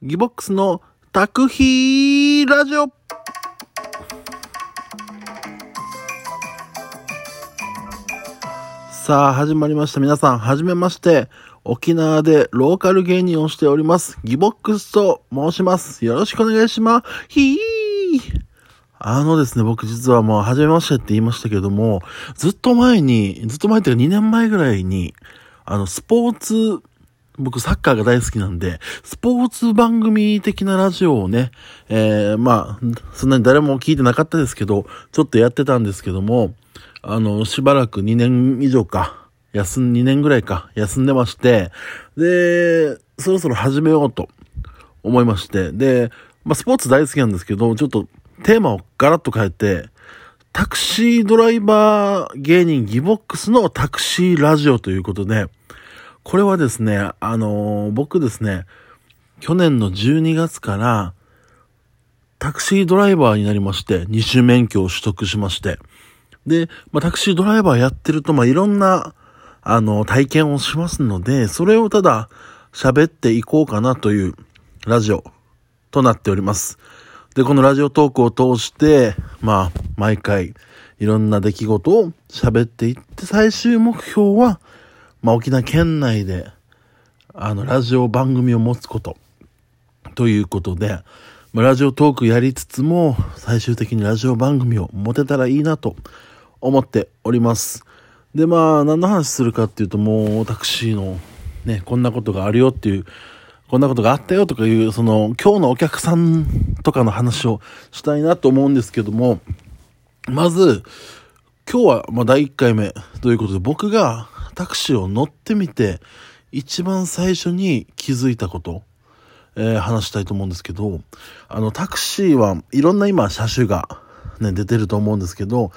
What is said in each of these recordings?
ギボックスのタクヒーラジオさあ、始まりました。皆さん、はじめまして。沖縄でローカル芸人をしております。ギボックスと申します。よろしくお願いします。ひーあのですね、僕実はもう、はじめましてって言いましたけども、ずっと前に、ずっと前っていうか2年前ぐらいに、あの、スポーツ、僕サッカーが大好きなんで、スポーツ番組的なラジオをね、えー、まあ、そんなに誰も聞いてなかったですけど、ちょっとやってたんですけども、あの、しばらく2年以上か、休ん、2年ぐらいか、休んでまして、で、そろそろ始めようと思いまして、で、まあ、スポーツ大好きなんですけど、ちょっとテーマをガラッと変えて、タクシードライバー芸人ギボックスのタクシーラジオということで、これはですね、あのー僕ですね、去年の12月から、タクシードライバーになりまして、二種免許を取得しまして、で、まあ、タクシードライバーやってると、まあ、いろんな、あの、体験をしますので、それをただ喋っていこうかなというラジオとなっております。で、このラジオトークを通して、まあ、毎回いろんな出来事を喋っていって、最終目標は、まあ、沖縄県内で、あの、ラジオ番組を持つこと、ということで、まあ、ラジオトークやりつつも、最終的にラジオ番組を持てたらいいなと思っております。で、まあ、何の話するかっていうと、もう、タクシーの、ね、こんなことがあるよっていう、こんなことがあったよとかいう、その、今日のお客さんとかの話をしたいなと思うんですけども、まず、今日は、まあ、第1回目ということで、僕がタクシーを乗ってみて、一番最初に気づいたこと、えー話したいと思うんですけど、あの、タクシーはいろんな今車種がね、出てると思うんですけど、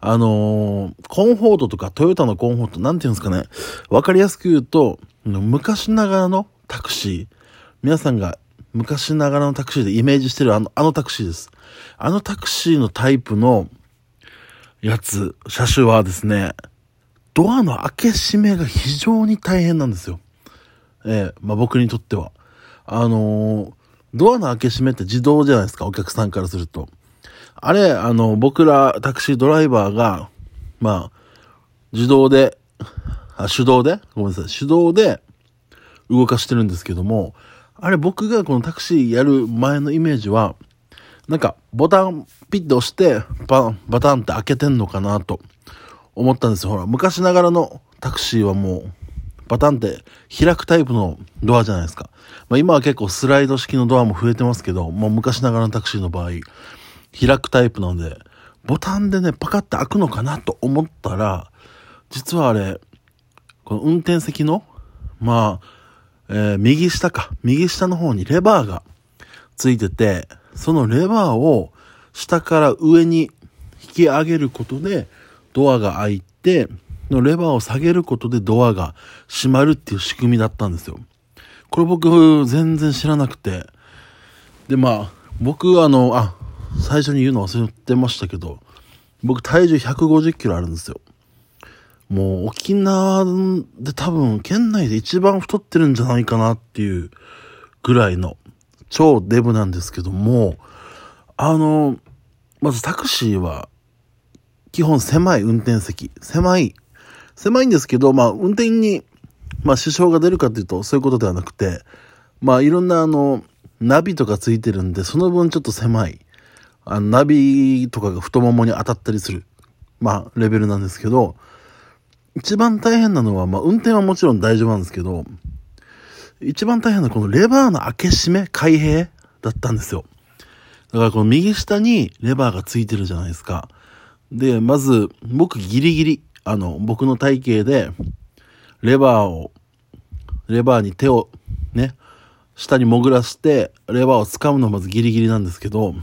あのーコンフォートとかトヨタのコンフォート、なんていうんですかね、わかりやすく言うと、昔ながらのタクシー、皆さんが昔ながらのタクシーでイメージしてるあの、あのタクシーです。あのタクシーのタイプのやつ、車種はですね、ドアの開け閉めが非常に大変なんですよ。ええまあ僕にとっては。あのードアの開け閉めって自動じゃないですか、お客さんからすると。あれ、あの、僕らタクシードライバーが、まあ、自動で、あ、手動で？ごめんなさい、手動で動かしてるんですけども、あれ僕がこのタクシーやる前のイメージは、なんか、ボタンピッと押して、バン、バタンって開けてんのかなと思ったんですよ。ほら、昔ながらのタクシーはもう、バタンって開くタイプのドアじゃないですか。まあ今は結構スライド式のドアも増えてますけど、もう昔ながらのタクシーの場合、開くタイプなので、ボタンでね、パカって開くのかなと思ったら、実はあれ、この運転席の、まあ、えー右下か、右下の方にレバーがついてて、そのレバーを下から上に引き上げることで、ドアが開いて、のレバーを下げることでドアが閉まるっていう仕組みだったんですよ。これ僕全然知らなくて。で、まあ、僕あの、あ、最初に言うの忘れてましたけど、僕体重150キロあるんですよ。もう沖縄で多分県内で一番太ってるんじゃないかなっていうぐらいの超デブなんですけども、あの、まずタクシーは基本狭い運転席。狭い。狭いんですけど、まあ運転に、まあ支障が出るかというとそういうことではなくて、まあいろんなあの、ナビとかついてるんで、その分ちょっと狭い。あの、ナビとかが太ももに当たったりする。まあレベルなんですけど、一番大変なのは、まあ運転はもちろん大丈夫なんですけど、一番大変なのはこのレバーの開け閉め、開閉だったんですよ。だからこの右下にレバーがついてるじゃないですか。で、まず、僕ギリギリ、あの、僕の体型で、レバーを、レバーに手を、ね、下に潜らして、レバーを掴むのはまずギリギリなんですけど、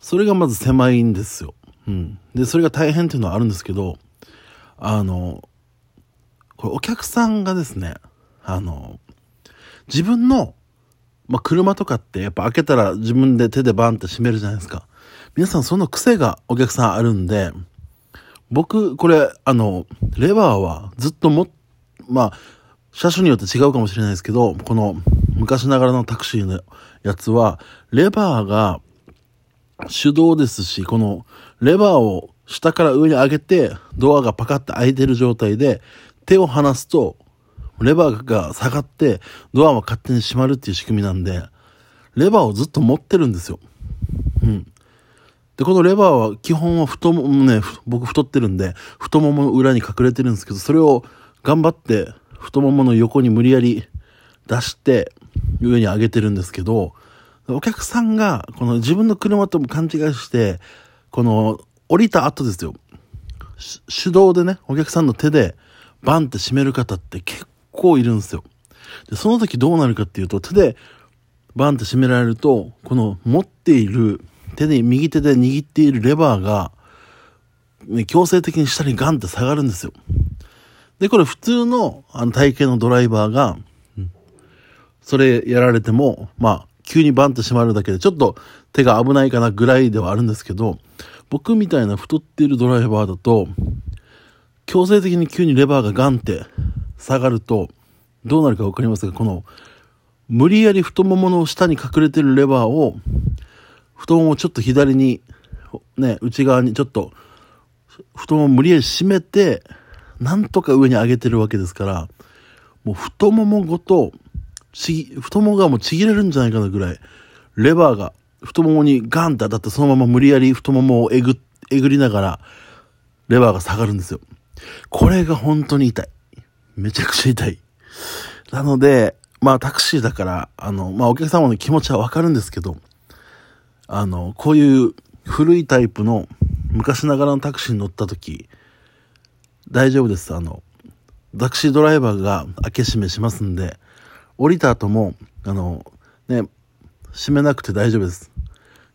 それがまず狭いんですよ。うん。で、それが大変っていうのはあるんですけど、あの、これお客さんがですね、あの、自分の、まあ、車とかってやっぱ開けたら自分で手でバンって閉めるじゃないですか。皆さんその癖がお客さんあるんで、僕、これ、あの、レバーはずっとも、まあ、車種によって違うかもしれないですけど、この昔ながらのタクシーのやつは、レバーが手動ですし、このレバーを下から上に上げて、ドアがパカッと開いてる状態で、手を離すと、レバーが下がって、ドアは勝手に閉まるっていう仕組みなんで、レバーをずっと持ってるんですよ。で、このレバーは基本は太ももね、僕太ってるんで、太ももの裏に隠れてるんですけど、それを頑張って太ももの横に無理やり出して上に上げてるんですけど、お客さんがこの自分の車とも勘違いして、この降りた後ですよ。手動でね、お客さんの手でバンって閉める方って結構いるんですよ。で、その時どうなるかっていうと、手でバンって閉められると、この持っている手で、右手で握っているレバーが、ね、強制的に下にガンって下がるんですよ。で、これ普通のあの体型のドライバーが、それやられても、まあ、急にバンって閉まるだけで、ちょっと手が危ないかなぐらいではあるんですけど、僕みたいな太っているドライバーだと、強制的に急にレバーがガンって下がると、どうなるかわかりますかこの、無理やり太ももの下に隠れてるレバーを太ももをちょっと左に、ね、内側にちょっと、太もも無理やり締めて、なんとか上に上げてるわけですから、もう太ももごと、ち、太ももがもうちぎれるんじゃないかなぐらい、レバーが太ももにガンって当たってそのまま無理やり太ももをえぐ、えぐりながら、レバーが下がるんですよ。これが本当に痛い。めちゃくちゃ痛い。なので、まあタクシーだから、あの、まあお客様の気持ちはわかるんですけど、あの、こういう古いタイプの昔ながらのタクシーに乗った時、大丈夫です。あの、タクシードライバーが開け閉めしますんで、降りた後も、あの、ね、閉めなくて大丈夫です。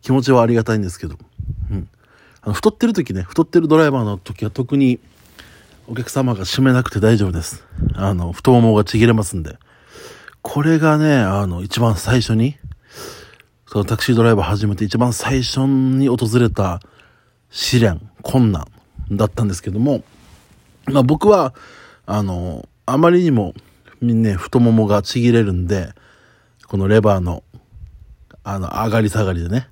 気持ちはありがたいんですけど。うん。あの、太ってる時ね、太ってるドライバーの時は特にお客様が閉めなくて大丈夫です。あの、太ももがちぎれますんで。これがね、あの、一番最初に、そのタクシードライバー始めて一番最初に訪れた試練、困難だったんですけども、まあ僕は、あの、あまりにも、ね、太ももがちぎれるんで、このレバーの、あの、上がり下がりでね、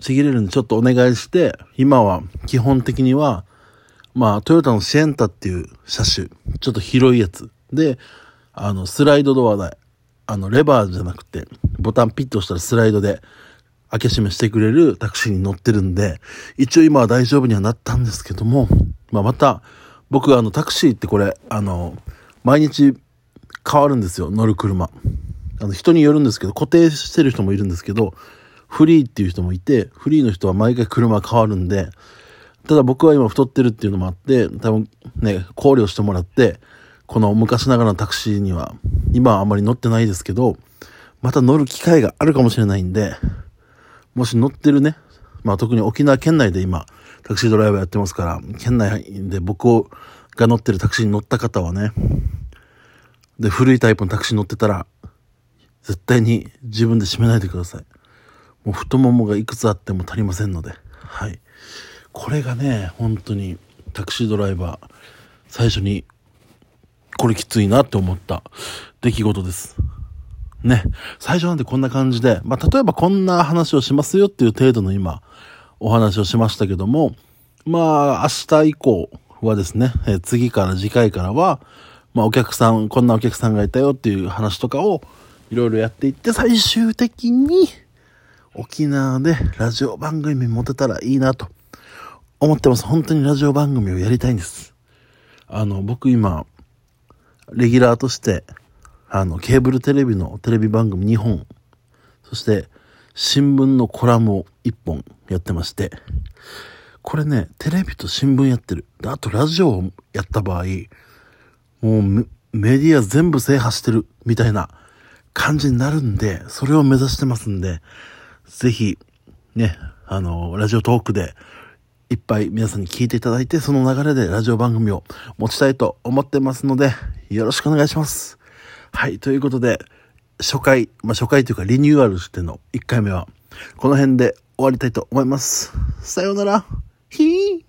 ちぎれるんでちょっとお願いして、今は基本的には、まあ、トヨタのシエンタっていう車種、ちょっと広いやつで、あの、スライドドアで、あの、レバーじゃなくて、ボタンピッと押したらスライドで開け閉めしてくれるタクシーに乗ってるんで、一応今は大丈夫にはなったんですけども、まあ、また、僕あの、タクシーってこれ、あの、毎日変わるんですよ、乗る車。あの、人によるんですけど、固定してる人もいるんですけど、フリーっていう人もいて、フリーの人は毎回車変わるんで、ただ僕は今太ってるっていうのもあって、多分ね、考慮してもらって、この昔ながらのタクシーには、今はあまり乗ってないですけど、また乗る機会があるかもしれないんで、もし乗ってるね、まあ特に沖縄県内で今、タクシードライバーやってますから、県内で僕が乗ってるタクシーに乗った方はね、で、古いタイプのタクシー乗ってたら、絶対に自分で閉めないでください。もう太ももがいくつあっても足りませんので、はい。これがね、本当にタクシードライバー、最初にこれきついなって思った出来事です。ね。最初なんでこんな感じで、まあ、例えばこんな話をしますよっていう程度の今、お話をしましたけども、まあ、明日以降はですね、え次から次回からは、まあ、お客さん、こんなお客さんがいたよっていう話とかをいろいろやっていって、最終的に沖縄でラジオ番組持てたらいいなと思ってます。本当にラジオ番組をやりたいんです。あの、僕今、レギュラーとして、あの、ケーブルテレビのテレビ番組2本、そして、新聞のコラムを1本やってまして、これね、テレビと新聞やってる。あとラジオをやった場合、もうメディア全部制覇してるみたいな感じになるんで、それを目指してますんで、ぜひ、ね、あの、ラジオトークでいっぱい皆さんに聞いていただいて、その流れでラジオ番組を持ちたいと思ってますので、よろしくお願いします。はい、ということで、初回、まあ、初回というかリニューアルしての1回目は、この辺で終わりたいと思います。さようなら。ひー